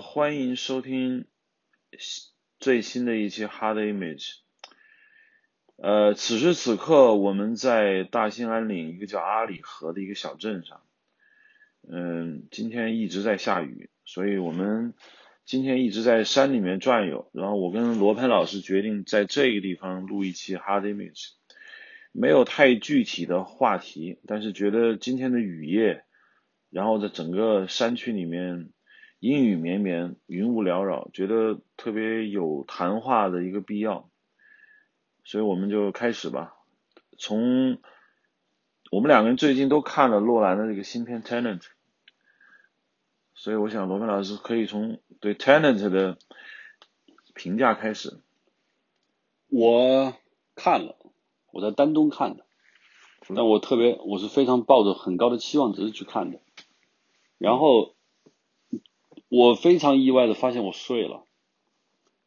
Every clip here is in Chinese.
欢迎收听最新的一期《Hard Image》。呃，此时此刻我们在大兴安岭一个叫阿里河的一个小镇上。嗯，今天一直在下雨，所以我们今天一直在山里面转悠。然后我跟罗盘老师决定在这个地方录一期《Hard Image》，没有太具体的话题，但是觉得今天的雨夜，然后在整个山区里面。阴雨绵绵，云雾缭绕，觉得特别有谈话的一个必要，所以我们就开始吧。从我们两个人最近都看了洛兰的这个新片《Tenant》，所以我想罗曼老师可以从对《Tenant》的评价开始。我看了，我在丹东看的，但我特别，我是非常抱着很高的期望值去看的，然后。我非常意外的发现我睡了，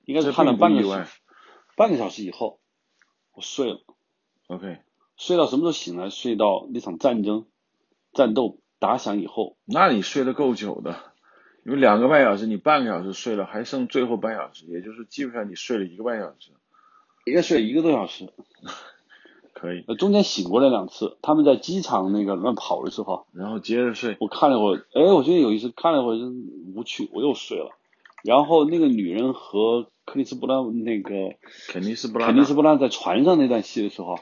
应该是看了半个小时，半个小时以后，我睡了。OK，睡到什么时候醒来？睡到那场战争战斗打响以后。那你睡得够久的，因为两个半小时，你半个小时睡了，还剩最后半小时，也就是基本上你睡了一个半小时。应该睡一个多小时。可以，中间醒过来两次，他们在机场那个乱跑的时候，然后接着睡。我看了会儿，哎，我觉得有意思，看了会儿无趣，我又睡了。然后那个女人和克里斯布拉那个肯尼斯布拉肯尼斯布拉在船上那段戏的时候，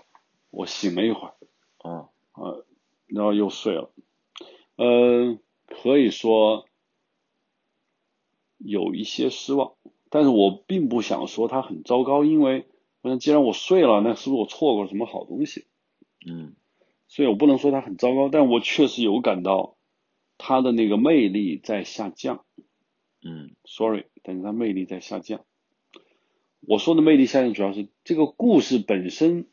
我醒了一会儿，啊呃，然后又睡了。嗯，可以说有一些失望，但是我并不想说它很糟糕，因为。那既然我睡了，那是不是我错过了什么好东西？嗯，所以我不能说它很糟糕，但我确实有感到它的那个魅力在下降。嗯，sorry，但是它魅力在下降。我说的魅力下降，主要是这个故事本身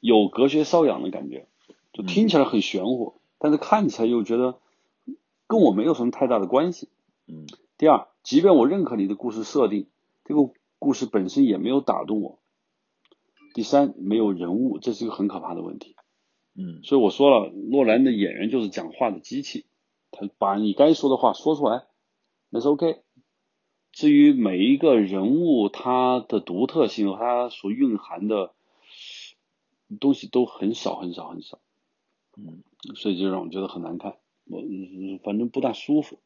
有隔靴搔痒的感觉，就听起来很玄乎，但是看起来又觉得跟我没有什么太大的关系。嗯，第二，即便我认可你的故事设定，这个。故事本身也没有打动我。第三，没有人物，这是一个很可怕的问题。嗯，所以我说了，诺兰的演员就是讲话的机器，他把你该说的话说出来，那是 OK。至于每一个人物他的独特性和，他所蕴含的东西都很少很少很少。嗯，所以就让我觉得很难看，我反正不大舒服。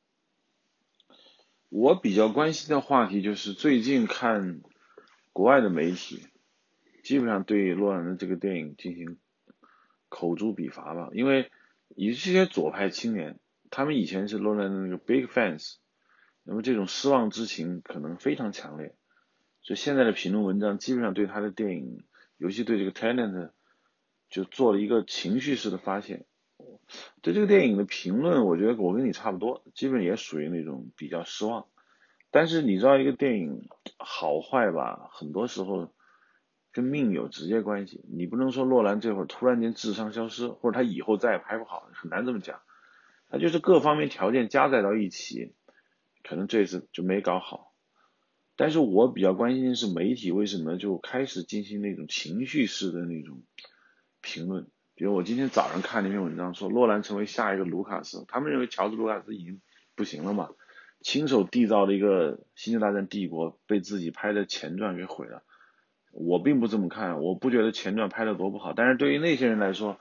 我比较关心的话题就是最近看国外的媒体，基本上对洛兰的这个电影进行口诛笔伐吧。因为以这些左派青年，他们以前是洛兰的那个 big fans，那么这种失望之情可能非常强烈，所以现在的评论文章基本上对他的电影，尤其对这个 Tenant，就做了一个情绪式的发现。对这个电影的评论，我觉得我跟你差不多，基本也属于那种比较失望。但是你知道，一个电影好坏吧，很多时候跟命有直接关系。你不能说洛兰这会儿突然间智商消失，或者他以后再也拍不好，很难这么讲。他就是各方面条件加载到一起，可能这次就没搞好。但是我比较关心的是媒体为什么就开始进行那种情绪式的那种评论。比如我今天早上看那篇文章说，诺兰成为下一个卢卡斯，他们认为乔治卢卡斯已经不行了嘛，亲手缔造了一个《星球大战：帝国》，被自己拍的前传给毁了。我并不这么看，我不觉得前传拍的多不好，但是对于那些人来说，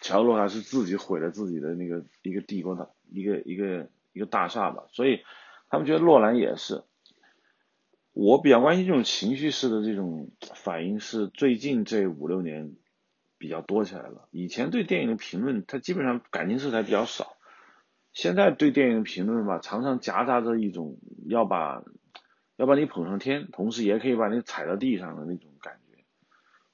乔治卢卡斯自己毁了自己的那个一个帝国的一个一个一个大厦吧，所以他们觉得诺兰也是。我比较关心这种情绪式的这种反应，是最近这五六年。比较多起来了。以前对电影的评论，它基本上感情色彩比较少。现在对电影的评论吧，常常夹杂着一种要把要把你捧上天，同时也可以把你踩到地上的那种感觉。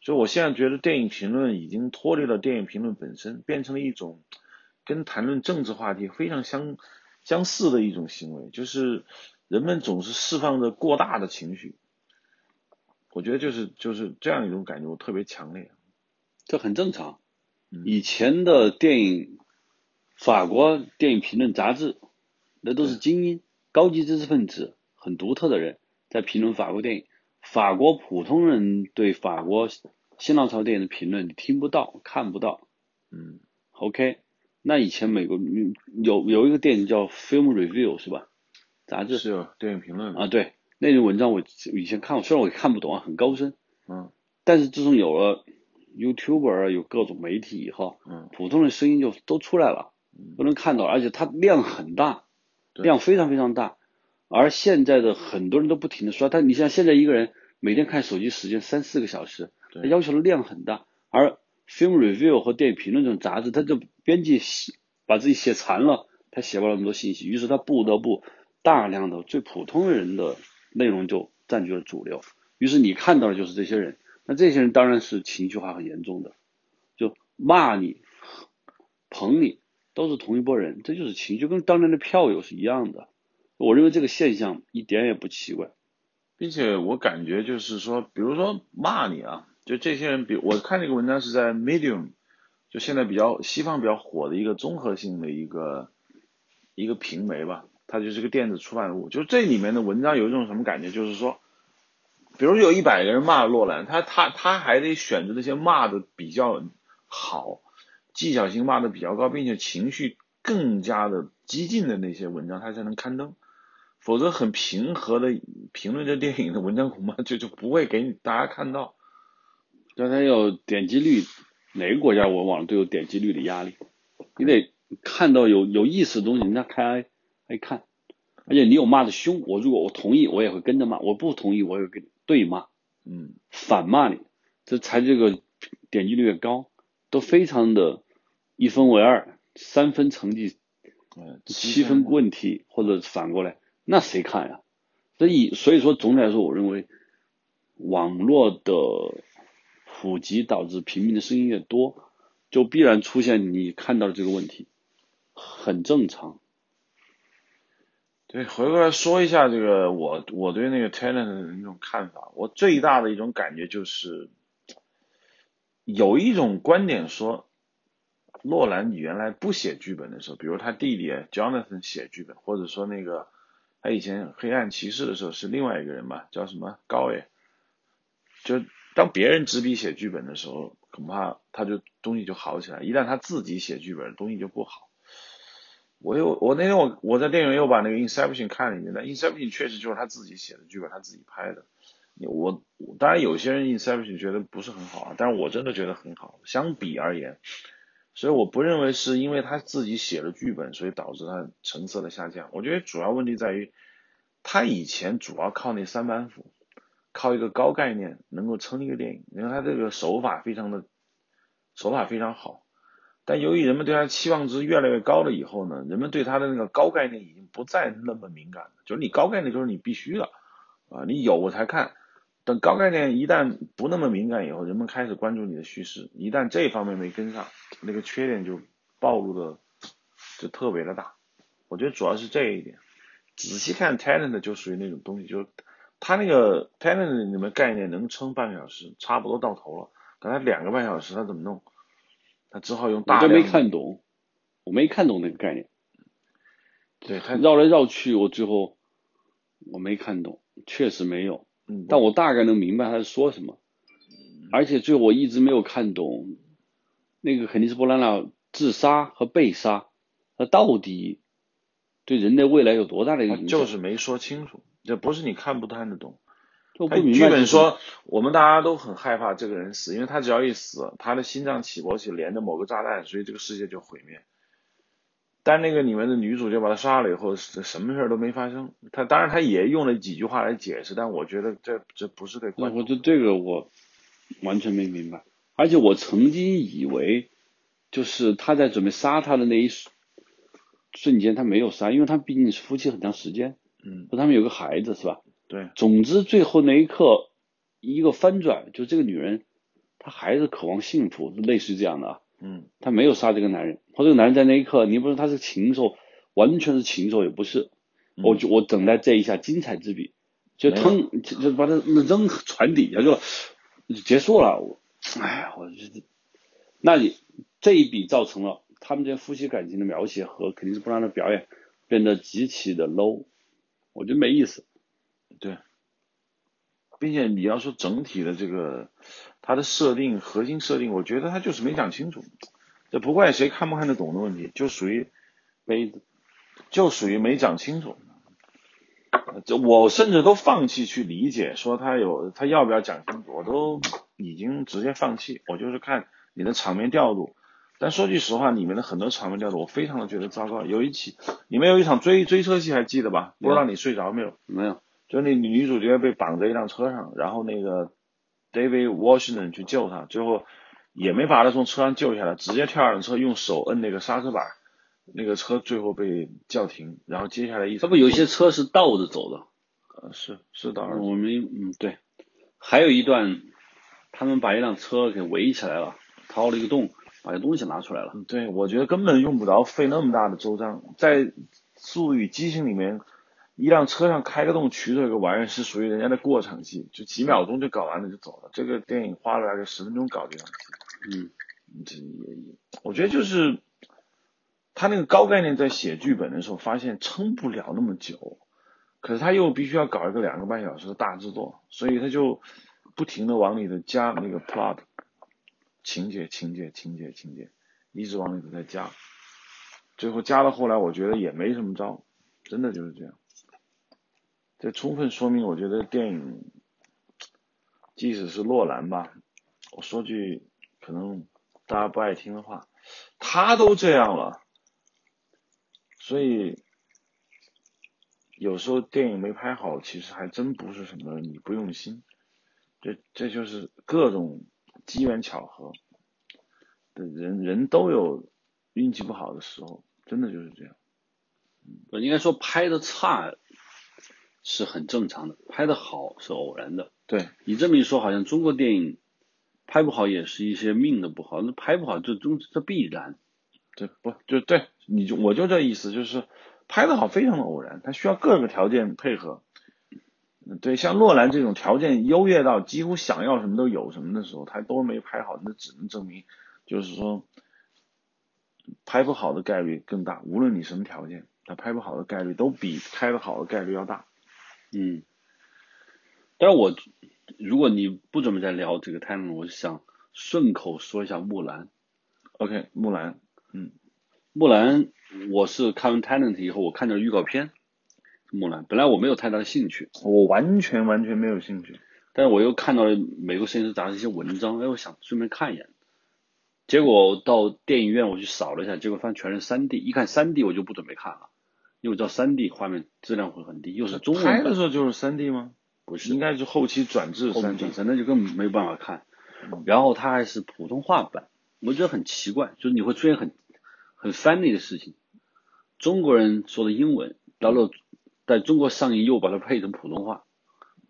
所以我现在觉得电影评论已经脱离了电影评论本身，变成了一种跟谈论政治话题非常相相似的一种行为，就是人们总是释放着过大的情绪。我觉得就是就是这样一种感觉，我特别强烈。这很正常。以前的电影，法国电影评论杂志，那都是精英、高级知识分子，很独特的人在评论法国电影。法国普通人对法国新浪潮电影的评论，你听不到、看不到。嗯，OK。那以前美国有有一个电影叫《Film Review》，是吧？杂志是有电影评论啊，对，那篇文章我以前看过，虽然我也看不懂啊，很高深，嗯但是自从有了 YouTuber 有各种媒体以后，嗯普通的声音就都出来了，都能看到，而且它量很大，对量非常非常大。而现在的很多人都不停的刷，但你像现在一个人每天看手机时间三四个小时，他要求的量很大。而 Film Review 和电影评论这种杂志，它就编辑写把自己写残了，他写不了那么多信息，于是他不得不大量的最普通人的内容就占据了主流。于是你看到的就是这些人，那这些人当然是情绪化很严重的，就骂你、捧你，都是同一拨人，这就是情绪，跟当年的票友是一样的。我认为这个现象一点也不奇怪。并且我感觉就是说，比如说骂你啊，就这些人，比我看这个文章是在 Medium，就现在比较西方比较火的一个综合性的一个一个平媒吧，它就是个电子出版物。就这里面的文章有一种什么感觉，就是说，比如有一百个人骂洛兰，他他他还得选择那些骂的比较好，技巧性骂的比较高，并且情绪更加的激进的那些文章，他才能刊登。否则很平和的评论这电影的文章，恐怕 就就不会给你大家看到。但它有点击率，哪个国家我网上都有点击率的压力，你得看到有有意思的东西，人家开爱看，而且你有骂的凶，我如果我同意，我也会跟着骂；我不同意，我也会跟对骂，嗯，反骂你，这才这个点击率越高，都非常的一分为二，三分成绩，嗯，七分问题，或者反过来，那谁看呀？所以所以说，总体来说，我认为网络的普及导致平民的声音越多，就必然出现你看到的这个问题，很正常。对，回过来说一下这个我我对那个 talent 的那种看法，我最大的一种感觉就是，有一种观点说，洛兰你原来不写剧本的时候，比如他弟弟 Jonathan 写剧本，或者说那个他以前黑暗骑士的时候是另外一个人嘛，叫什么？高野，就当别人执笔写剧本的时候，恐怕他就东西就好起来，一旦他自己写剧本，东西就不好。我又我那天我我在电影院又把那个 Inception 看了一遍，那 Inception 确实就是他自己写的剧本，他自己拍的。我我当然有些人 Inception 觉得不是很好啊，但是我真的觉得很好。相比而言，所以我不认为是因为他自己写了剧本，所以导致他成色的下降。我觉得主要问题在于，他以前主要靠那三板斧，靠一个高概念能够撑一个电影，因为他这个手法非常的手法非常好。但由于人们对他期望值越来越高了以后呢，人们对他的那个高概念已经不再那么敏感了。就是你高概念就是你必须的啊，你有我才看。等高概念一旦不那么敏感以后，人们开始关注你的叙事，一旦这方面没跟上，那个缺点就暴露的就特别的大。我觉得主要是这一点。仔细看 talent 就属于那种东西，就是他那个 talent 里面概念能撑半个小时，差不多到头了。可他两个半小时，他怎么弄？他只好用大量。我没看懂，我没看懂那个概念。对他绕来绕去，我最后我没看懂，确实没有。嗯，但我大概能明白他在说什么，而且最后我一直没有看懂那个肯定是·布拉纳自杀和被杀，他到底对人类未来有多大的影响？就是没说清楚，这不是你看不看得懂。我他剧本不明白剧本说，我们大家都很害怕这个人死，因为他只要一死，他的心脏起搏器连着某个炸弹，所以这个世界就毁灭。但那个里面的女主就把他杀了以后，什什么事儿都没发生。他当然他也用了几句话来解释，但我觉得这这不是对那观众。我就这个我完全没明白，而且我曾经以为，就是他在准备杀他的那一瞬瞬间，他没有杀，因为他毕竟是夫妻很长时间，嗯，和他们有个孩子是吧？对，总之最后那一刻一个翻转，就这个女人她还是渴望幸福，类似于这样的啊，嗯她没有杀这个男人，或这个男人在那一刻，你不说他是禽兽，完全是禽兽也不是，嗯我就我等待这一下精彩之笔，就腾就就把他扔船底下就就结束了。我，哎呀，我这那你这一笔造成了他们这夫妻感情的描写和肯定是不让的表演变得极其的 low，我觉得没意思。对，并且你要说整体的这个它的设定核心设定，我觉得他就是没讲清楚。这不怪谁看不看得懂的问题，就属于杯子，就属于没讲清楚。这我甚至都放弃去理解，说他有他要不要讲清楚，我都已经直接放弃。我就是看你的场面调度。但说句实话，里面的很多场面调度我非常的觉得糟糕。有一起里面有一场追追车戏，还记得吧？不知道你睡着没有？没有。就那女主角被绑在一辆车上，然后那个 David Washington 去救她，最后也没把她从车上救下来，直接跳上车，用手摁那个刹车板，那个车最后被叫停。然后接下来一他不有些车是倒着走的，呃，是是倒着。我们嗯对，还有一段，他们把一辆车给围起来了，掏了一个洞，把东西拿出来了。对，我觉得根本用不着费那么大的周章，在《速度与激情》里面。一辆车上开个洞取走一个玩意儿是属于人家的过场戏，就几秒钟就搞完了就走了。这个电影花了大概十分钟搞这场戏。嗯，这也也，我觉得就是他那个高概念在写剧本的时候发现撑不了那么久，可是他又必须要搞一个两个半小时的大制作，所以他就不停的往里头加那个 plot 情节情节情节情节，一直往里头在加，最后加到后来我觉得也没什么招，真的就是这样。这充分说明，我觉得电影，即使是诺兰吧，我说句可能大家不爱听的话，他都这样了，所以有时候电影没拍好，其实还真不是什么你不用心，这这就是各种机缘巧合，人人都有运气不好的时候，真的就是这样。我应该说拍的差。是很正常的，拍的好是偶然的。对你这么一说，好像中国电影拍不好也是一些命的不好，那拍不好这中这必然。对，不就对，你就我就这意思，就是拍的好非常的偶然，它需要各个条件配合。对，像洛兰这种条件优越到几乎想要什么都有什么的时候，他都没拍好，那只能证明就是说拍不好的概率更大。无论你什么条件，他拍不好的概率都比拍的好的概率要大。嗯，但是我如果你不准备再聊这个 time，我就想顺口说一下木兰。OK，木兰，嗯，木兰，我是看完 Talent 以后，我看了预告片，木兰，本来我没有太大的兴趣，我完全完全没有兴趣，但是我又看到了美国摄影师杂志一些文章，哎，我想顺便看一眼，结果到电影院我去扫了一下，结果发现全是三 D，一看三 D 我就不准备看了。因为知道三 D 画面质量会很低，又是中文拍的时候就是三 D 吗？不是，应该是后期转制三 D，那就更没有办法看。然后它还是普通话版，我觉得很奇怪，就是你会出现很很 funny 的事情。中国人说的英文，到了在中国上映又把它配成普通话。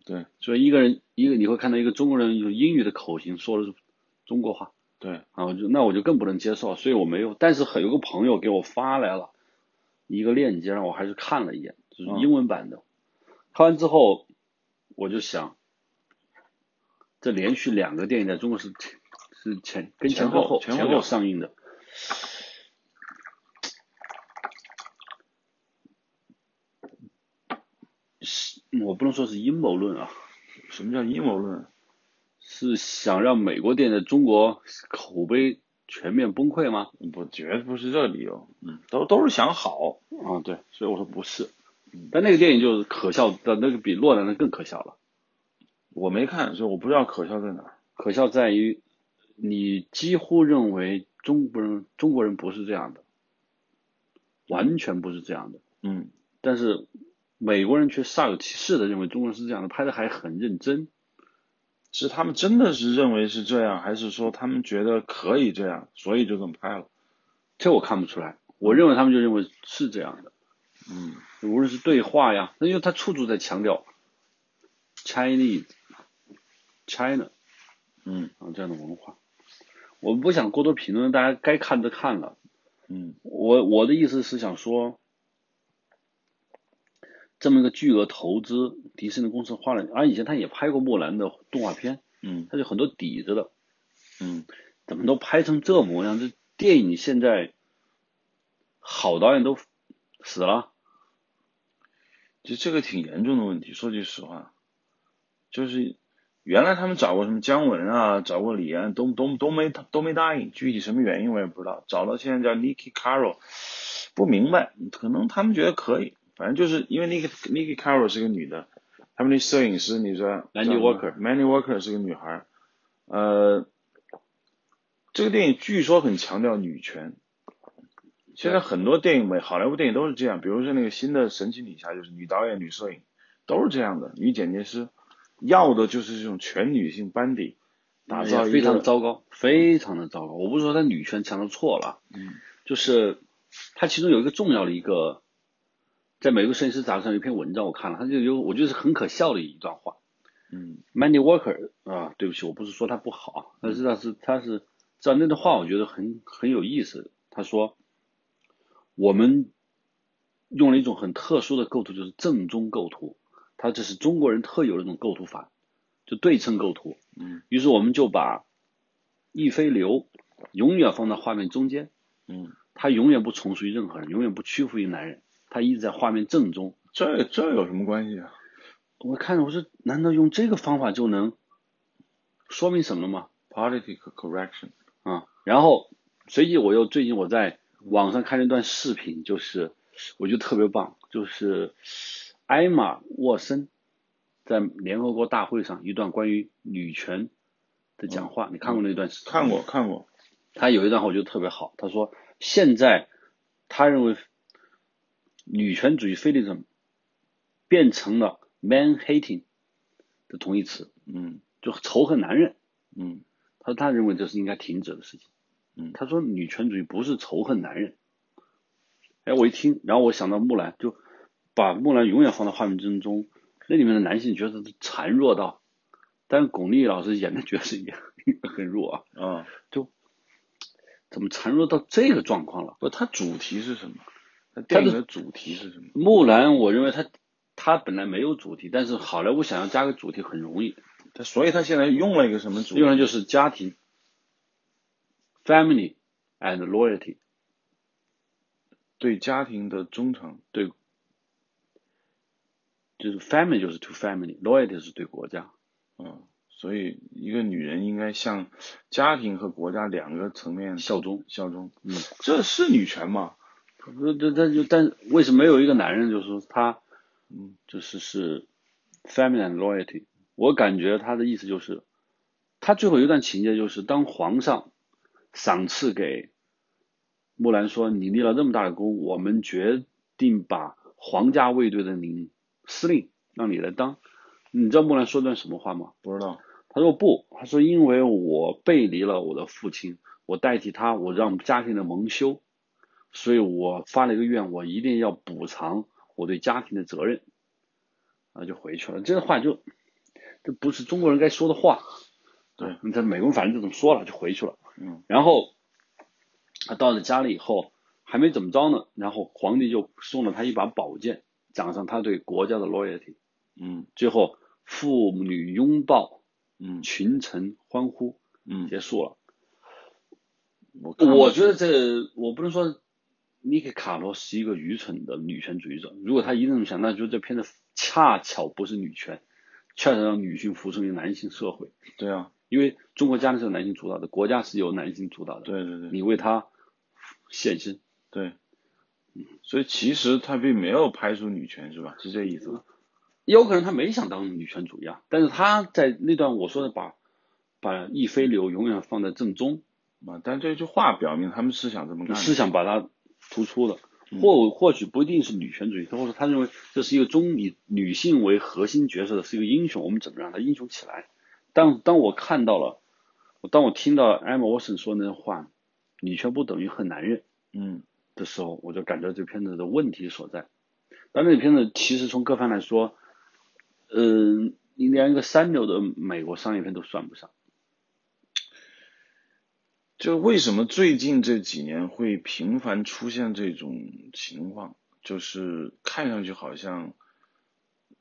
对，所以一个人一个你会看到一个中国人用英语的口型说的是中国话。对，然后，就那我就更不能接受，所以我没有。但是很有个朋友给我发来了。一个链接，让我还是看了一眼，就是英文版的。看完之后，我就想，这连续两个电影在中国是是前跟前后前后上映的，是我不能说是阴谋论啊。什么叫阴谋论？是想让美国电影在中国口碑。全面崩溃吗？不，绝对不是这个理由。嗯，都都是想好啊。对，所以我说不是。但那个电影就是可笑的，那个比洛兰的更可笑了。我没看，所以我不知道可笑在哪。可笑在于，你几乎认为中国人中国人不是这样的，完全不是这样的。嗯。但是美国人却煞有其事的认为中国人是这样的，拍的还很认真。是他们真的是认为是这样，还是说他们觉得可以这样，所以就这么拍了？这我看不出来。我认为他们就认为是这样的。嗯，无论是对话呀，那因为他处处在强调 Chinese China，嗯，啊这样的文化。我们不想过多评论，大家该看的看了。嗯，我我的意思是想说。这么一个巨额投资，迪士尼公司花了，而以前他也拍过木兰的动画片，嗯，他就很多底子的，嗯，怎么都拍成这模样？这电影现在好导演都死了，其实这个挺严重的问题。说句实话，就是原来他们找过什么姜文啊，找过李安，都都都没都没答应。具体什么原因我也不知道。找到现在叫 Niki Caro，不明白，可能他们觉得可以。反正就是因为那个 Nikki Carroll 是个女的，他们那摄影师你说 Mandy Walker Mandy Walker 是个女孩，呃，这个电影据说很强调女权。现在很多电影美好莱坞电影都是这样，比如说那个新的神奇女侠，就是女导演、女摄影都是这样的，女剪辑师要的就是这种全女性班底，打造一非常个糟糕，非常的糟糕。我不是说他女权强的错了，嗯就是他其中有一个重要的一个，在美国摄影师杂志上有一篇文章我看了，他就有我觉得是很可笑的一段话。嗯 Mandy Walker 啊，对不起，我不是说他不好，但是他是他是这样那段话，我觉得很很有意思。他说，我们用了一种很特殊的构图，就是正中构图，它这是中国人特有的一种构图法，就对称构图。嗯于是我们就把一飞流永远放在画面中间，嗯，他永远不从属于任何人，永远不屈服于男人，他一直在画面正中。这这有什么关系啊？我看着我说，难道用这个方法就能说明什么吗？political correction，啊，然后随即我又最近我在网上看了一段视频，就是我觉得特别棒，就是艾玛沃森在联合国大会上一段关于女权的讲话，你看过那段视频？看过看过，他有一段话我觉得特别好，他说现在他认为女权主义 feminism 变成了 man hating 的同义词，嗯就仇恨男人。嗯他说他认为这是应该停止的事情。嗯他说女权主义不是仇恨男人。哎，我一听，然后我想到木兰，就把木兰永远放到画面之中，那里面的男性角色都孱弱到，但是巩俐老师演的角色也很弱啊，啊，就怎么孱弱到这个状况了？不，它主题是什么？它电影的主题是什么？木兰，我认为它它本来没有主题，但是好莱坞想要加个主题很容易，它所以它现在用了一个什么主题？用的就是家庭，family and loyalty，对家庭的忠诚。对，就是 family 就是 to family，loyalty 是对国家。嗯，所以一个女人应该向家庭和国家两个层面效忠效忠。嗯，这是女权吗？这这这就但为什么没有一个男人就是说他嗯就是是 family loyalty？我感觉他的意思就是，他最后一段情节就是当皇上赏赐给木兰说你立了这么大的功，我们决定把皇家卫队的领司令让你来当。你知道木兰说段什么话吗？不知道。他说不，他说因为我背离了我的父亲，我代替他，我让家庭的蒙羞，所以我发了一个愿，我一定要补偿我对家庭的责任，啊，就回去了。这话就这不是中国人该说的话，对，你在美国人反正就这么说了，就回去了。嗯然后他到了家里以后，还没怎么着呢，然后皇帝就送了他一把宝剑，奖赏他对国家的 loyalty。嗯最后父女拥抱，嗯群臣欢呼，嗯，结束了。我我觉得这我不能说尼克卡罗是一个愚蠢的女权主义者。如果他一定这么想，那就这片子恰巧不是女权，恰巧让女性服从于男性社会。对啊，因为中国家庭是由男性主导的，国家是由男性主导的。对对对你为他献身，对，嗯所以其实他并没有排除女权是吧？是这意思吧？有可能他没想当女权主义啊，但是他在那段我说的把把一飞流永远放在正中，啊，但这句话表明他们是想这么干。是想把它突出的，嗯或或许不一定是女权主义，或者说他认为这是一个中以女性为核心角色的是一个英雄，我们怎么让他英雄起来？当当我看到了，当我听到 Emma Watson 说那话，女权不等于恨男人嗯的时候，我就感觉这片子的问题所在。但这片子其实从各方面来说，嗯、你连一个三流的美国商业片都算不上。就为什么最近这几年会频繁出现这种情况？就是看上去好像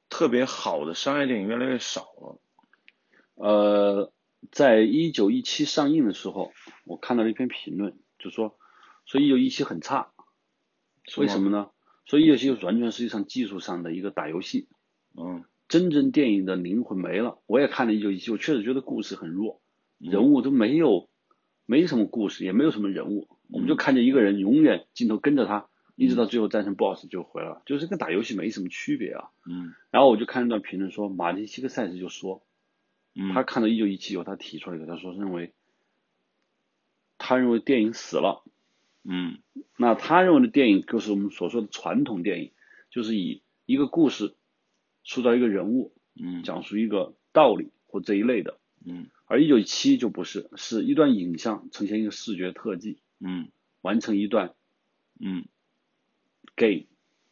特别好的商业电影越来越少了。呃，在一九一七上映的时候，我看到了一篇评论，就说说一九一七很差，为什么呢？说一九一七完全是一场技术上的一个打游戏，嗯真正电影的灵魂没了。我也看了一九一七，我确实觉得故事很弱，人物都没有，没什么故事，也没有什么人物，我们就看见一个人永远镜头跟着他，一直到最后战胜 BOSS 就回来了，就是跟打游戏没什么区别啊。嗯然后我就看一段评论说，马丁·西克塞斯就说，嗯，他看到一九一七以后，他提出来一个，他说认为，他认为电影死了。嗯那他认为的电影就是我们所说的传统电影，就是以一个故事塑造一个人物，嗯讲述一个道理或这一类的。嗯而一九一七就不是，是一段影像呈现一个视觉特技，嗯完成一段嗯 game，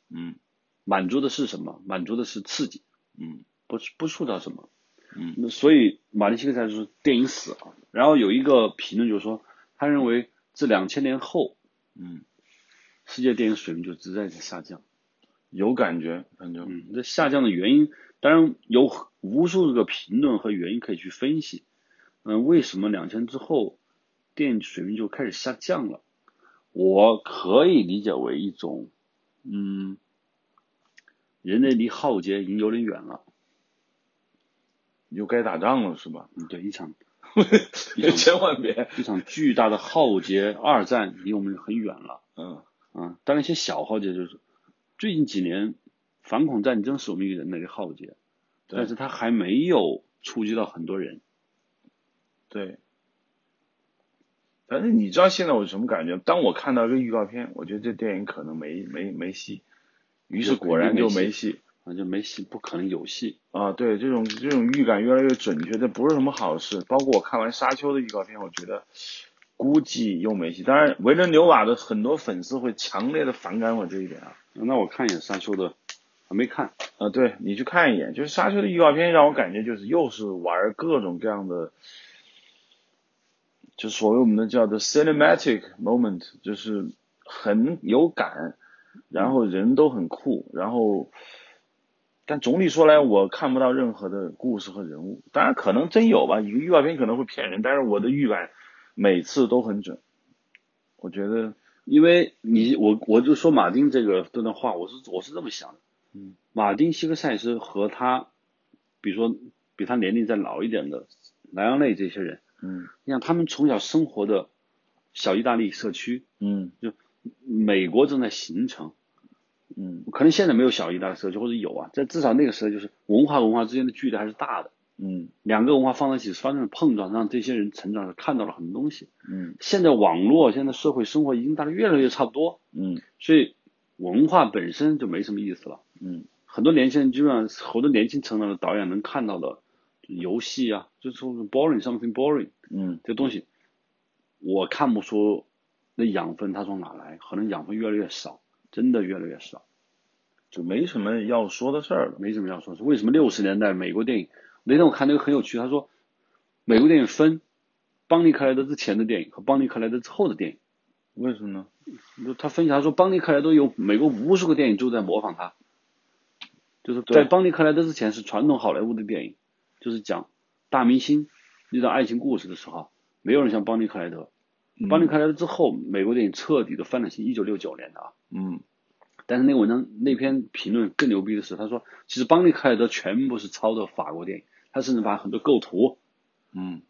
嗯满足的是什么？满足的是刺激，嗯不是不塑造什么。嗯那所以马丁·西克塞斯说电影死了。然后有一个评论就是说，他认为自两千年后，嗯，世界电影水平就直在在下降。有感觉，感觉嗯，这下降的原因，当然有无数个评论和原因可以去分析。嗯，为什么两千之后电影水平就开始下降了？我可以理解为一种，嗯，人类离浩劫已经有点远了。又该打仗了是吧？嗯，对，一场 千万别，一场巨大的浩劫，二战离我们很远了。嗯啊，当然一些小浩劫就是最近几年反恐战争是我们一个人类的浩劫，对但是它还没有触及到很多人。对。反正你知道现在我什么感觉？当我看到一个预告片，我觉得这电影可能没没没戏，于是果然就没戏啊，就没戏，不可能有戏。啊！对，这种这种预感越来越准确，这不是什么好事。包括我看完《沙丘》的预告片，我觉得估计又没戏。当然，维伦纽瓦的很多粉丝会强烈的反感我这一点啊。那我看一眼《沙丘》的，还没看。啊，对你去看一眼，就是《沙丘》的预告片让我感觉就是又是玩各种各样的，就所谓我们的叫做 cinematic moment，就是很有感，然后人都很酷，然后，但总体说来我看不到任何的故事和人物，当然可能真有吧，一个预告片可能会骗人，但是我的预感每次都很准，我觉得，因为你我我就说马丁这个这段话，我是我是这么想的。嗯，马丁·希克塞斯和他，比如说比他年龄再老一点的莱昂内这些人，嗯你想他们从小生活的小意大利社区，嗯就美国正在形成，嗯可能现在没有小意大利社区，或者有啊，在至少那个时候就是文化文化之间的距离还是大的，嗯两个文化放在一起发生了碰撞，让这些人成长看到了很多东西。嗯现在网络，现在社会生活已经大家越来越差不多，嗯所以文化本身就没什么意思了。嗯很多年轻人基本上，好多年轻成长的导演能看到的游戏啊，就是说 boring something boring 嗯这东西，我看不出那养分它从哪来，可能养分越来越少，真的越来越少，就没什么要说的事儿了。没什么要说。是为什么六十年代美国电影？那天我看那个很有趣，他说美国电影分邦尼克莱德之前的电影和邦尼克莱德之后的电影。为什么呢？他分析他说，邦尼克莱德有美国无数个电影都在模仿他，就是在邦尼克莱德之前是传统好莱坞的电影，就是讲大明星遇到爱情故事的时候，没有人像邦尼克莱德。邦尼克莱德之后，美国电影彻底的翻了新，一九六九年的啊。嗯但是那个文章那篇评论更牛逼的是，他说其实邦尼克莱德全部是抄的法国电影，他甚至把很多构图、嗯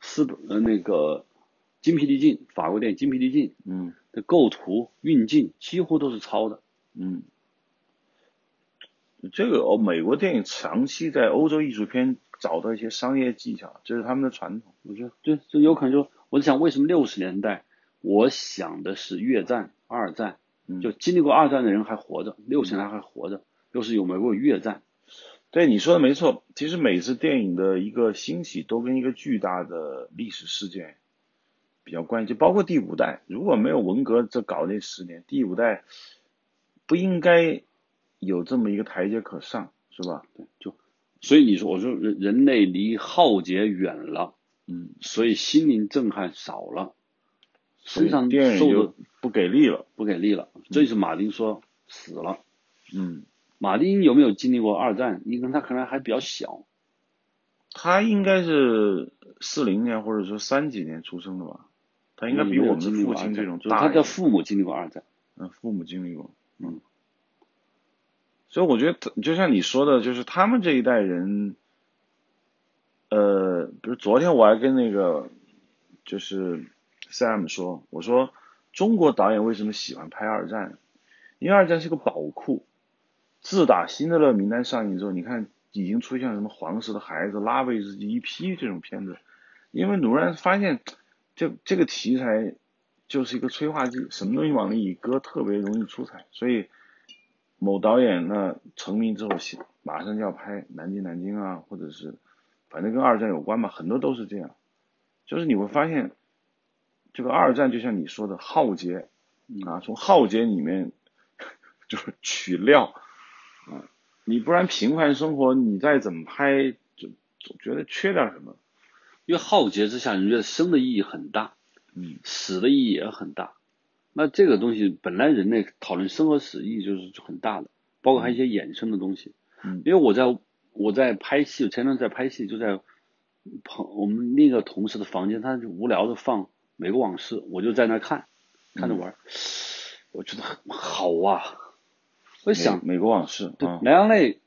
斯呃那个精疲力尽法国电影精疲力尽嗯的构图运镜几乎都是抄的。嗯，这个哦，美国电影长期在欧洲艺术片找到一些商业技巧，这是他们的传统。我觉得对，就有可能就我在想，为什么六十年代，我想的是越战、二战，嗯就经历过二战的人还活着，六十年代还活着，又是有美国有越战，对你说的没错，其实每次电影的一个兴起都跟一个巨大的历史事件比较关系，就包括第五代，如果没有文革这搞那十年，第五代不应该有这么一个台阶可上，是吧？对，就所以你说我说人人类离浩劫远了，嗯，所以心灵震撼少了，所以身上电影受的就不给力了。不给力了，这就是马丁说死了。嗯，马丁有没有经历过二战？因为他可能还比较小，他应该是四零年或者说三几年出生的吧？他应该比我们的父亲这种就是他。的父母经历过二战。嗯，父母经历过，嗯，所以我觉得就像你说的，就是他们这一代人，呃，比如昨天我还跟那个就是 Sam 说，我说中国导演为什么喜欢拍二战？因为二战是个宝库。自打辛德勒名单上映之后，你看已经出现什么黄石的孩子、拉维日记一批这种片子，因为鲁兰发现这这个题材就是一个催化剂，什么东西往那一搁特别容易出彩，所以某导演呢成名之后，马上就要拍南京南京啊，或者是反正跟二战有关嘛，很多都是这样，就是你会发现这个二战就像你说的浩劫啊，从浩劫里面 就是取料。啊，你不然平凡生活，你再怎么拍，就总觉得缺点什么。因为浩劫之下，你觉得生的意义很大，嗯，死的意义也很大。那这个东西本来人类讨论生和死意义就是很大的，包括还有一些衍生的东西。嗯，因为我在我在拍戏，前段在拍戏，就在朋我们另一个同事的房间，他就无聊的放《美国往事》，我就在那看，看着玩，我觉得很好啊。我想美国往事，对莱昂内，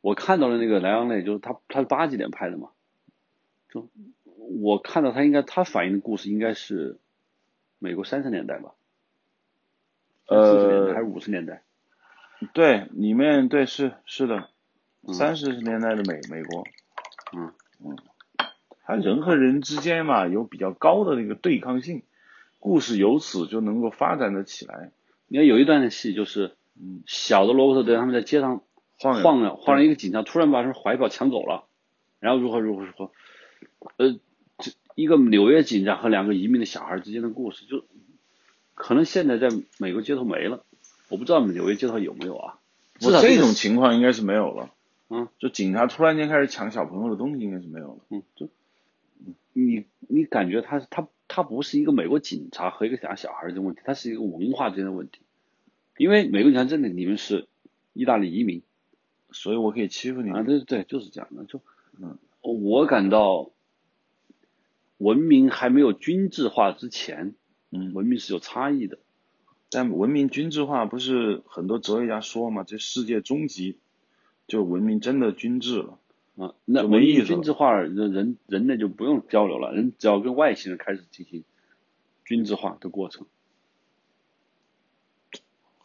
我看到了那个莱昂内，就是他他是八几年拍的嘛，就我看到他应该他反映的故事应该是美国三十年代吧，呃，四十年代还是五十年代？对，里面对是是的，三十年代的美美国，嗯嗯，他人和人之间嘛有比较高的那个对抗性，故事由此就能够发展的起来。你看有一段的戏就是。嗯，小的罗伯特德他们在街上晃晃着，晃着一个警察突然把他怀表抢走了，然后如何如何如何，呃，这一个纽约警察和两个移民的小孩之间的故事，就可能现在在美国街头没了，我不知道纽约街头有没有啊？至少这种情况应该是没有了。嗯，就警察突然间开始抢小朋友的东西，应该是没有了。嗯，就你你感觉他他他不是一个美国警察和一个小小孩的问题，他是一个文化之间的问题。因为美国警察真的你们是意大利移民，所以我可以欺负你啊！对对对，就是这样的。就嗯，我感到文明还没有均质化之前，嗯，文明是有差异的。但文明均质化不是很多哲学家说嘛？这世界终极就文明真的均质了啊！那文明均质化，人人人类就不用交流了，人只要跟外星人开始进行均质化的过程。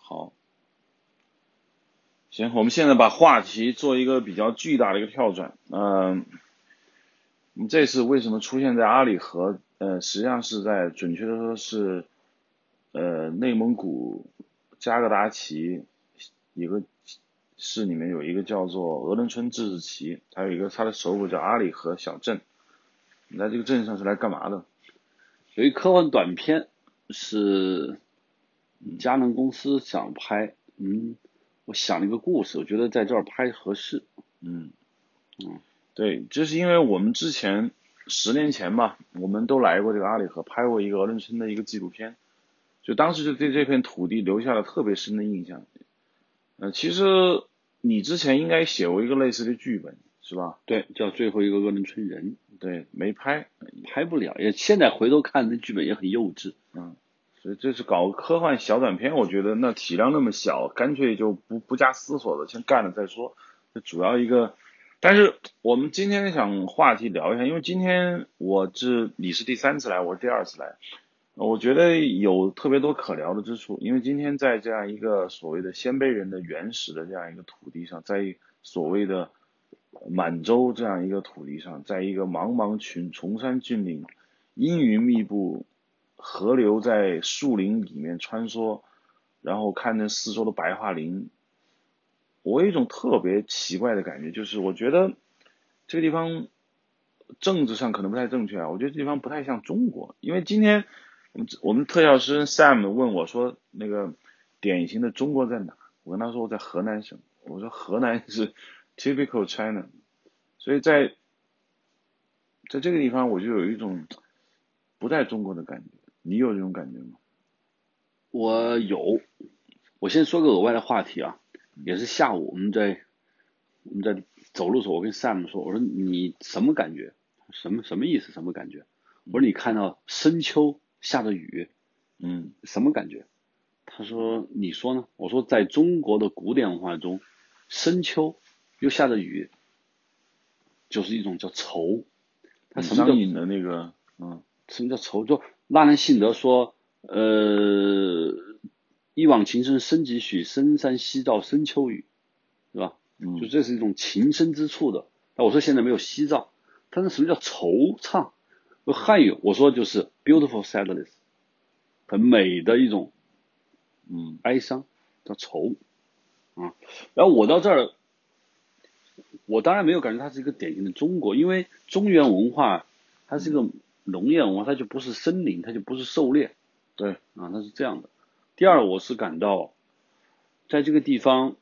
好，行，我们现在把话题做一个比较巨大的一个跳转。嗯，我们这次为什么出现在阿里河？呃，实际上是在准确的说是，呃，内蒙古加格达旗一个市里面有一个叫做鄂伦春自治旗，还有一个它的首府叫阿里河小镇。你在这个镇上是来干嘛的？有一科幻短片是。佳能公司想拍，嗯，我想了一个故事，我觉得在这儿拍合适，嗯，嗯，对，就是因为我们之前十年前吧，我们都来过这个阿里河，拍过一个鹅伦春的一个纪录片，就当时就对这片土地留下了特别深的印象。呃，其实你之前应该写过一个类似的剧本，是吧？对，叫最后一个鄂伦春人，对，没拍，拍不了，也现在回头看那剧本也很幼稚，嗯。所以这是搞科幻小短片，我觉得那体量那么小，干脆就不不加思索的先干了再说。这主要一个，但是我们今天想话题聊一下，因为今天我是你是第三次来，我是第二次来，我觉得有特别多可聊的之处。因为今天在这样一个所谓的鲜卑人的原始的这样一个土地上，在所谓的满洲这样一个土地上，在一个茫茫群崇山峻岭、阴云密布。河流在树林里面穿梭，然后看着四周的白桦林，我有一种特别奇怪的感觉，就是我觉得这个地方政治上可能不太正确啊，我觉得这地方不太像中国。因为今天我们我们特效师 Sam 问我说，那个典型的中国在哪？我跟他说我在河南省，我说河南是 typical China，所以在在这个地方我就有一种不在中国的感觉。你有这种感觉吗？我有，我先说个额外的话题啊，也是下午我们在我们在走路时候，我跟 Sam 说，我说你什么感觉？什么什么意思？什么感觉？我说你看到深秋下着雨，嗯，什么感觉？他说你说呢？我说在中国的古典文化中，深秋又下着雨，就是一种叫愁。他什么叫的那个？嗯，什么叫愁？就。拉人信德说，呃，一往情深深几许，深山夕照深秋雨，是吧？嗯就这是一种情深之处的。那我说现在没有夕照，他说什么叫惆怅？用汉语我说就是 beautiful sadness，很美的一种嗯哀伤，叫愁啊。然后我到这儿，我当然没有感觉它是一个典型的中国，因为中原文化它是一个农业文化，它就不是森林，它就不是狩猎对，啊，它是这样的。第二，我是感到在这个地方，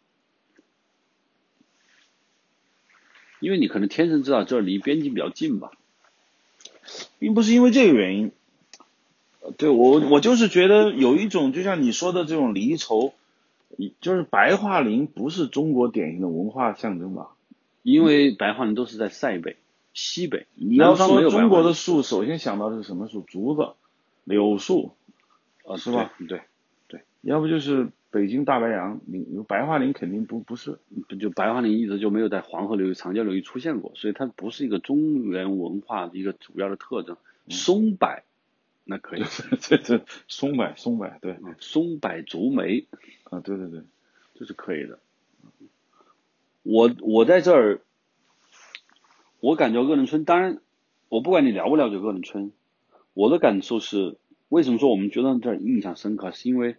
因为你可能天生知道这儿离边境比较近吧，并不是因为这个原因。呃对我，我就是觉得有一种，就像你说的这种离愁，就是白桦林不是中国典型的文化象征吧？因为白桦林都是在塞北、西北，你要说中国的树，首先想到的是什么树？竹子、柳树，啊，是吧？对，对要不就是北京大白杨。你你白桦林肯定不不是。就白桦林一直就没有在黄河流域、长江流域出现过，所以它不是一个中原文化的一个主要的特征。松柏那可以，这这松柏松柏对嗯松柏、竹梅啊对对对，这是可以的。我我在这儿，我感觉鄂伦春，当然我不管你了不了解鄂伦春，我的感受是，为什么说我们觉得这儿印象深刻，是因为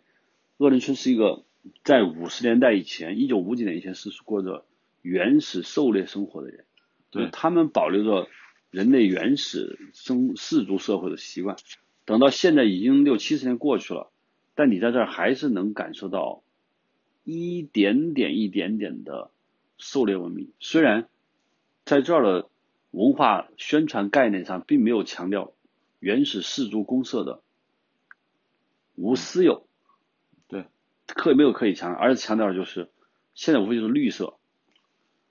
鄂伦春是一个在五十年代以前，一九五几年以前是过着原始狩猎生活的人，对他们保留着人类原始生氏族社会的习惯，等到现在已经六七十年过去了，但你在这儿还是能感受到一点点、一点点的狩猎文明。虽然在这儿的文化宣传概念上并没有强调原始氏族公社的无私有，对，刻没有刻意强调，而是强调的就是现在无非就是绿色、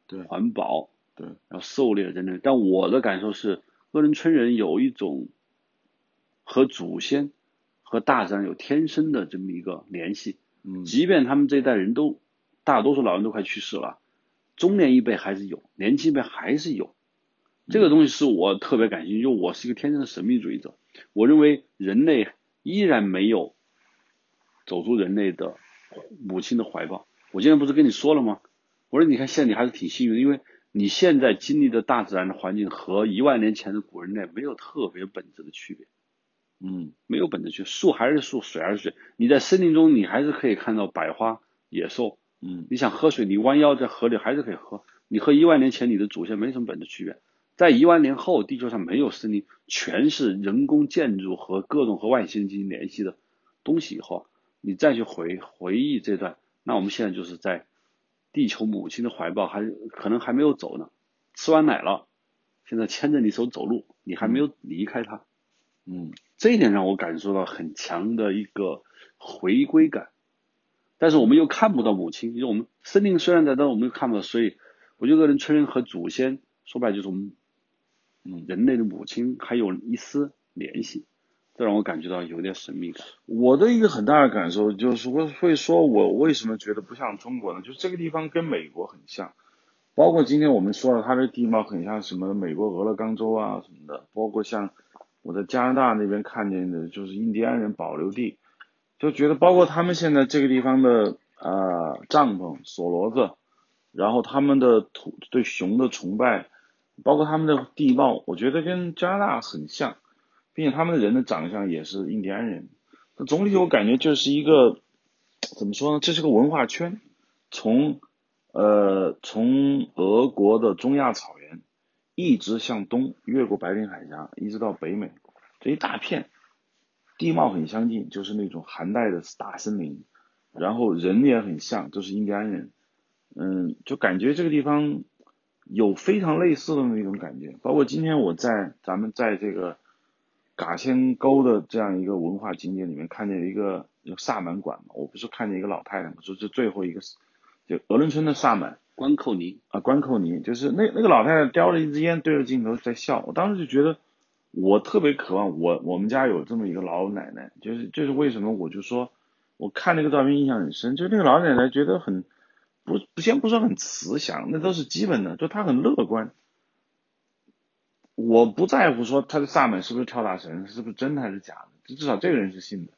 对。环保，对，然后狩猎等等。但我的感受是，鄂伦春人有一种和祖先和大自然有天生的这么一个联系，嗯。即便他们这一代人都大多数老人都快去世了，中年一辈还是有，年轻一辈还是有。这个东西是我特别感兴趣，因为我是一个天生的神秘主义者。我认为人类依然没有走出人类的母亲的怀抱。我今天不是跟你说了吗？我说你看现在你还是挺幸运的，因为你现在经历的大自然的环境和一万年前的古人类没有特别本质的区别。嗯没有本质区别，树还是树，水还是水。你在森林中，你还是可以看到百花野兽。嗯你想喝水，你弯腰在河里还是可以喝。你和一万年前你的祖先没什么本质区别。在一万年后，地球上没有森林，全是人工建筑和各种和外星人进行联系的东西以后，你再去回回忆这段，那我们现在就是在地球母亲的怀抱，还可能还没有走呢。吃完奶了，现在牵着你手走路，你还没有离开它。嗯这一点让我感受到很强的一个回归感，但是我们又看不到母亲，因为我们森林虽然在，但我们又看不到，所以我觉得鄂伦春人和祖先说白了就是我们，嗯，人类的母亲还有一丝联系，这让我感觉到有点神秘感。我的一个很大的感受就是会会说，我为什么觉得不像中国呢？就是这个地方跟美国很像，包括今天我们说了，它的地貌很像什么美国俄勒冈州啊什么的，包括像我在加拿大那边看见的，就是印第安人保留地，就觉得包括他们现在这个地方的呃帐篷、锁骡子，然后他们的土对熊的崇拜，包括他们的地貌，我觉得跟加拿大很像，并且他们的人的长相也是印第安人。那总体我感觉就是一个怎么说呢？这是个文化圈，从呃从俄国的中亚草原一直向东，越过白令海峡，一直到北美，这一大片地貌很相近，就是那种寒带的大森林，然后人也很像，都是印第安人。嗯，就感觉这个地方有非常类似的那种感觉，包括今天我在咱们在这个嘎仙沟的这样一个文化景点里面看见一个有萨满馆嘛，我不是看见一个老太太嘛，说这最后一个就俄伦春的萨满关寇尼，啊，关寇尼，就是那那个老太太叼着一支烟对着镜头在笑，我当时就觉得我特别渴望我我们家有这么一个老奶奶，就是就是为什么我就说我看那个照片印象很深，就那个老奶奶觉得很不先不说很慈祥，那都是基本的，就她很乐观。我不在乎说他的萨满是不是跳大神，是不是真的还是假的，至少这个人是信的。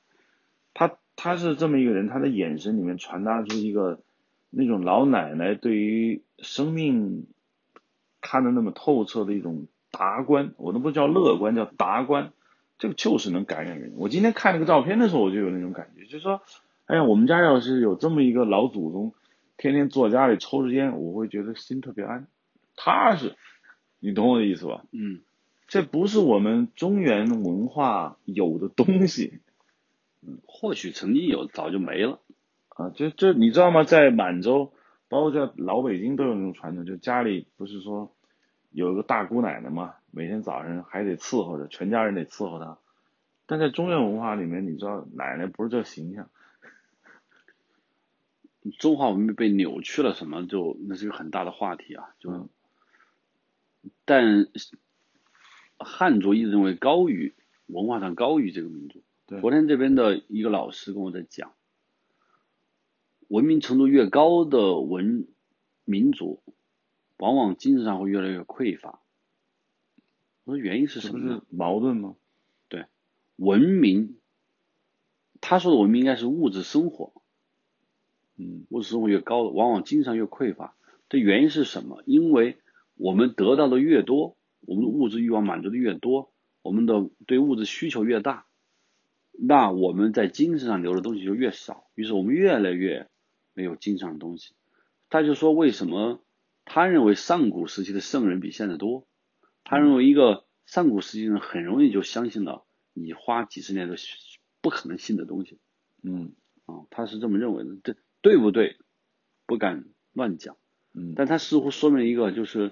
他他是这么一个人，他的眼神里面传达出一个那种老奶奶对于生命看的那么透彻的一种达观，我都不叫乐观，叫达观，这个就是能感染人。我今天看那个照片的时候，我就有那种感觉，就是说，哎呀，我们家要是有这么一个老祖宗，天天坐家里抽着烟，我会觉得心特别安，踏实。你懂我的意思吧？嗯，这不是我们中原文化有的东西。嗯或许曾经有，早就没了。啊，就就你知道吗？在满洲，包括在老北京都有那种传统，就家里不是说有一个大姑奶奶嘛，每天早上还得伺候着，全家人得伺候她。但在中原文化里面，你知道奶奶不是这形象。中华文明被扭曲了什么？就那是一个很大的话题啊。就，但汉族一直认为高于文化上高于这个民族。昨天这边的一个老师跟我在讲，文明程度越高的文民族，往往精神上会越来越匮乏。我说原因是什么呢？矛盾吗？对，文明，他说的文明应该是物质生活，嗯，物质生活越高，往往精神越匮乏。这原因是什么？因为我们得到的越多，我们的物质欲望满足的越多，我们的对物质需求越大。那我们在精神上留的东西就越少，于是我们越来越没有精神上的东西。他就说，为什么他认为上古时期的圣人比现在多？他认为一个上古时期人很容易就相信了你花几十年都不可能信的东西。嗯，啊，他是这么认为的，这对不对？不敢乱讲。嗯，但他似乎说明一个，就是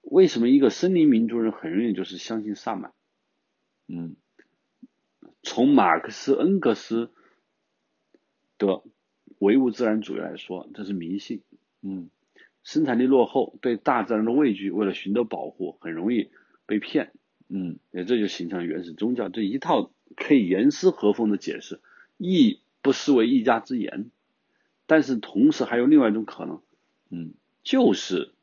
为什么一个森林民族人很容易就是相信萨满？嗯。从马克思、恩格斯的唯物自然主义来说，这是迷信。嗯，生产力落后，对大自然的畏惧，为了寻得保护，很容易被骗。嗯，也这就形成了原始宗教这一套可以严丝合缝的解释，亦不失为一家之言。但是同时还有另外一种可能，嗯，就是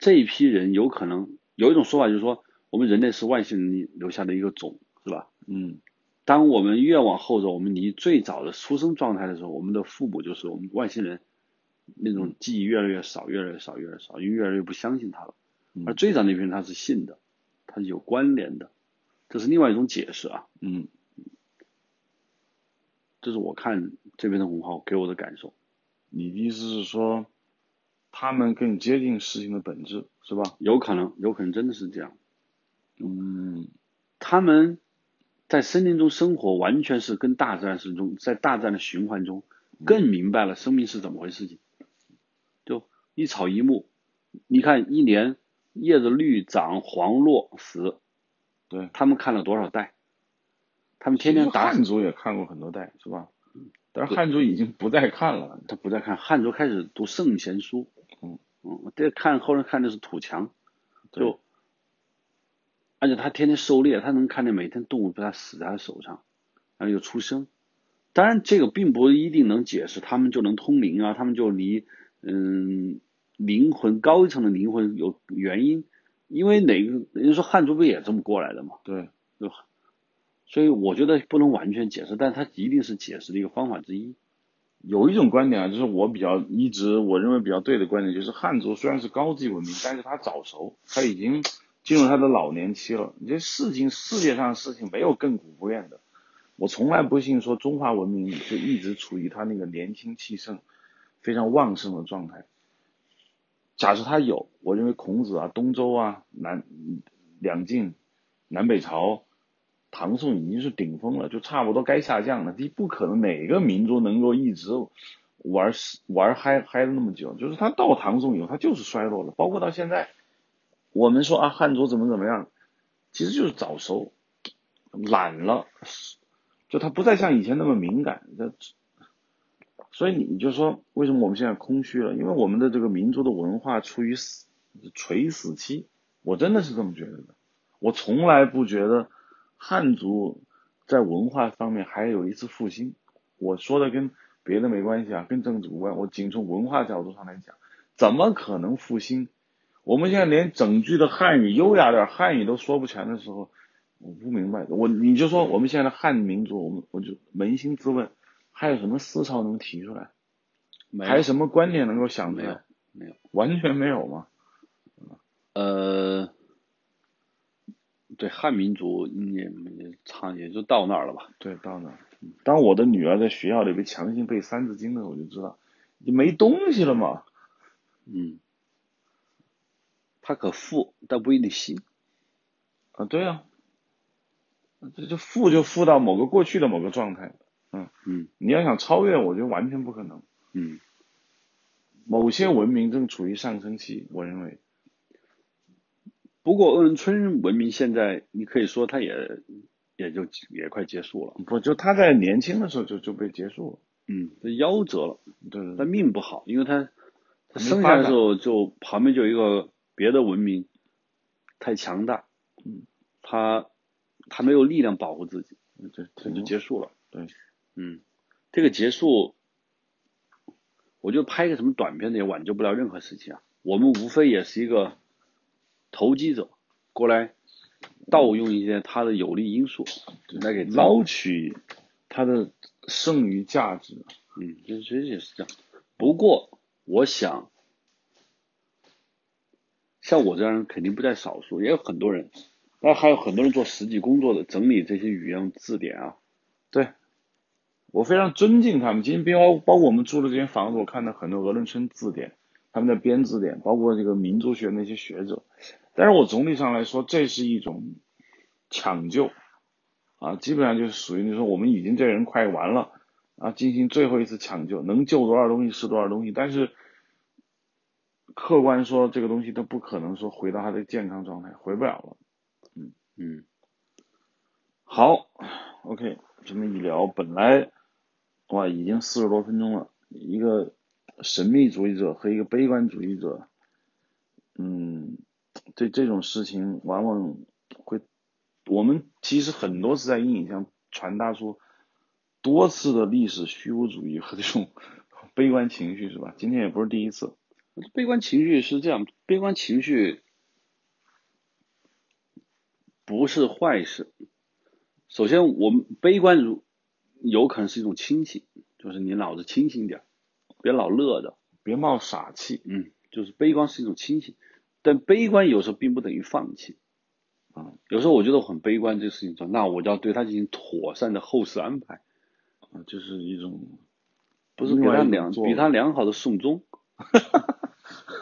这一批人有可能有一种说法，就是说我们人类是外星人留下的一个种，是吧？嗯，当我们越往后走，我们离最早的出生状态的时候，我们的父母就是我们外星人，那种记忆越来越少，越来越少，越来越少，因为越来越不相信他了。而最早那批人他是信的，他是有关联的，这是另外一种解释啊。嗯，这是我看这边的文化给我的感受。你的意思是说，他们更接近事情的本质，是吧？有可能，有可能真的是这样。嗯，他们。在森林中生活，完全是跟大自然是中，在大自然的循环中，更明白了生命是怎么回事。情就一草一木，你看一年叶子绿长黄落死，对他们看了多少代？他们天天打汉族也看过很多代，是吧？但是汉族已经不再看了，他不再看汉族开始读圣贤书，嗯嗯，这看后来看的是土墙，就。而且他天天狩猎，他能看见每天动物被他死在他手上，然后又出生。当然，这个并不一定能解释他们就能通灵啊，他们就离嗯灵魂高一层的灵魂有原因，因为哪个人家说汉族不也这么过来的嘛？对，对吧？所以我觉得不能完全解释，但它一定是解释的一个方法之一。有一种观点啊，就是我比较一直我认为比较对的观点，就是汉族虽然是高级文明，但是他早熟，他已经。进入他的老年期了，你这事情世界上的事情没有亘古不变的。我从来不信说中华文明就一直处于他那个年轻气盛、非常旺盛的状态。假设他有，我认为孔子啊、东周啊、南两晋、南北朝、唐宋已经是顶峰了，就差不多该下降了。你不可能哪个民族能够一直玩玩嗨嗨了那么久，就是他到唐宋以后，他就是衰落了，包括到现在。我们说啊，汉族怎么怎么样，其实就是早熟，懒了，就他不再像以前那么敏感。这，所以你就说，为什么我们现在空虚了？因为我们的这个民族的文化处于死垂死期。我真的是这么觉得的。我从来不觉得汉族在文化方面还有一次复兴。我说的跟别的没关系啊，跟政治无关。我仅从文化角度上来讲，怎么可能复兴？我们现在连整句的汉语优雅点汉语都说不全的时候，我不明白，我你就说我们现在的汉民族，我们我就扪心自问，还有什么思潮能提出来？没还有什么观点能够想出没有来？没有，完全没有吗？呃，对汉民族也也差也就到那儿了吧。对，到那儿，当我的女儿在学校里被强行背《三字经》的时候，我就知道你没东西了嘛。嗯，他可富，但不一定行。啊，对啊，这就富就富到某个过去的某个状态，嗯你要想超越，我觉得完全不可能。嗯，某些文明正处于上升期，我认为，不过鄂伦春文明现在你可以说它也也就也快结束了。不就他在年轻的时候就就被结束了，嗯，这夭折了，对对对但命不好，因为他他生下来的时候就旁边就有一个别的文明太强大，嗯，他他没有力量保护自己，对，这就结束了。对，嗯，这个结束，我觉得拍个什么短片的也挽救不了任何事情啊。我们无非也是一个投机者，过来盗用一些他的有利因素来给捞取它的剩余价值。嗯，其实也是这样。不过，我想，像我这样人肯定不在少数，也有很多人，那还有很多人做实际工作的，整理这些语言字典啊。对，我非常尊敬他们。今天包包括我们住的这间房子，我看到很多俄伦春字典，他们在编字典，包括这个民族学那些学者。但是我总体上来说，这是一种抢救啊，基本上就是属于你说我们已经这人快完了啊，进行最后一次抢救，能救多少东西是多少东西。但是客观说，这个东西都不可能说回到他的健康状态，回不了了。嗯好，OK，这么一聊，本来哇已经四十多分钟了，一个神秘主义者和一个悲观主义者，嗯，对这种事情往往会，我们其实很多次在阴影下传达出多次的历史虚无主义和这种 悲观情绪，是吧？今天也不是第一次，悲观情绪是这样，悲观情绪不是坏事。首先，我们悲观如有可能是一种清醒，就是你脑子清醒点儿，别老乐着。别冒傻气，嗯，就是悲观是一种清醒，但悲观有时候并不等于放弃。啊，有时候我觉得我很悲观这个事情上，那我就要对他进行妥善的后事安排，啊，就是一种不是给他良比他良好的送终，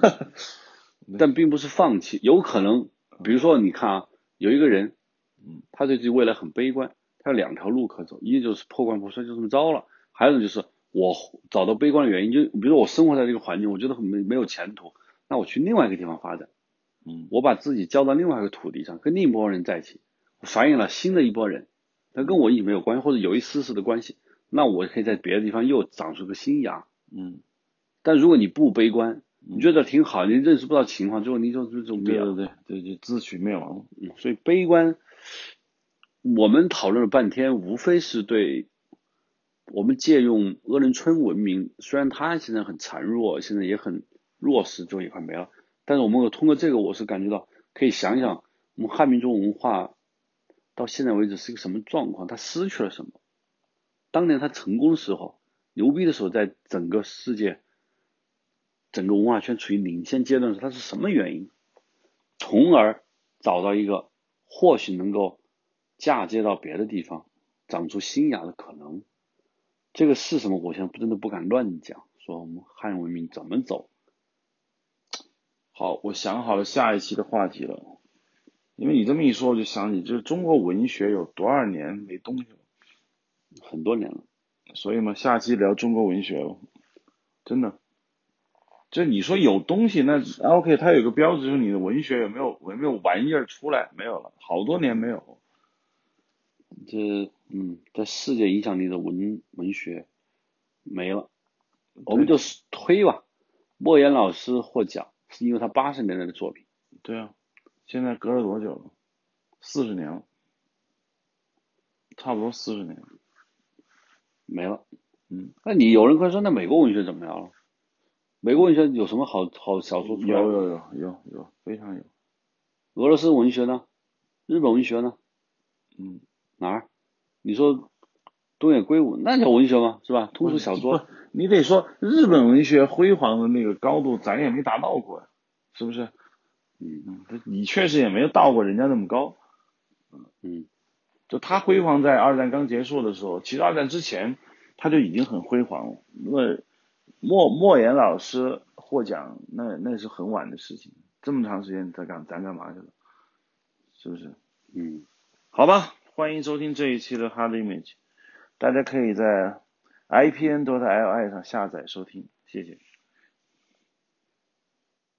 但并不是放弃。有可能，比如说你看啊，有一个人，嗯，他对自己未来很悲观，他有两条路可走，一就是破罐破摔就这么着了，还有一种就是我找到悲观的原因，就比如说我生活在这个环境，我觉得很没没有前途，那我去另外一个地方发展。嗯我把自己交到另外一个土地上，跟另一拨人在一起，我繁衍了新的一拨人，他跟我已经没有关系，或者有一丝丝的关系，那我可以在别的地方又长出个新芽。嗯，但如果你不悲观，你觉得挺好，你认识不到情况，最后你就就就灭了。对对对对，就自取灭亡。嗯，所以悲观，我们讨论了半天，无非是对我们借用鄂伦春文明，虽然它现在很孱弱，现在也很弱势，就也快没了。但是我们通过这个，我是感觉到可以想想我们汉民族文化到现在为止是一个什么状况，它失去了什么？当年它成功的时候，牛逼的时候，在整个世界、整个文化圈处于领先阶段的时候，它是什么原因？从而找到一个或许能够嫁接到别的地方，长出新芽的可能。这个是什么？我现在真的不敢乱讲，说我们汉文明怎么走。好，我想好了下一期的话题了，因为你这么一说，我就想起，就是中国文学有多少年没东西了，很多年了，所以嘛，下期聊中国文学了，真的。就你说有东西，那 OK，它有个标志，就是你的文学有没有有没有玩意儿出来？没有了，好多年没有。这嗯，在世界影响力的文文学没了，我们就是推吧。莫言老师获奖是因为他八十年代的作品，对啊，现在隔了多久了？四十年了，差不多四十年。没了。嗯，那你有人会说，那美国文学怎么样了？美国文学有什么好好小说出来？有有有有有，非常有。俄罗斯文学呢？日本文学呢？嗯，哪儿？你说东野圭吾那叫文学吗？是吧？通俗小说。你得说日本文学辉煌的那个高度，咱也没达到过，是不是？嗯嗯，你确实也没有到过人家那么高。嗯，就他辉煌在二战刚结束的时候，其实二战之前他就已经很辉煌了。那么莫莫言老师获奖，那那是很晚的事情，这么长时间在干咱干嘛去了？是不是？嗯，好吧，欢迎收听这一期的 Hard Image，大家可以在 IPN 多的 LI 上下载收听，谢谢。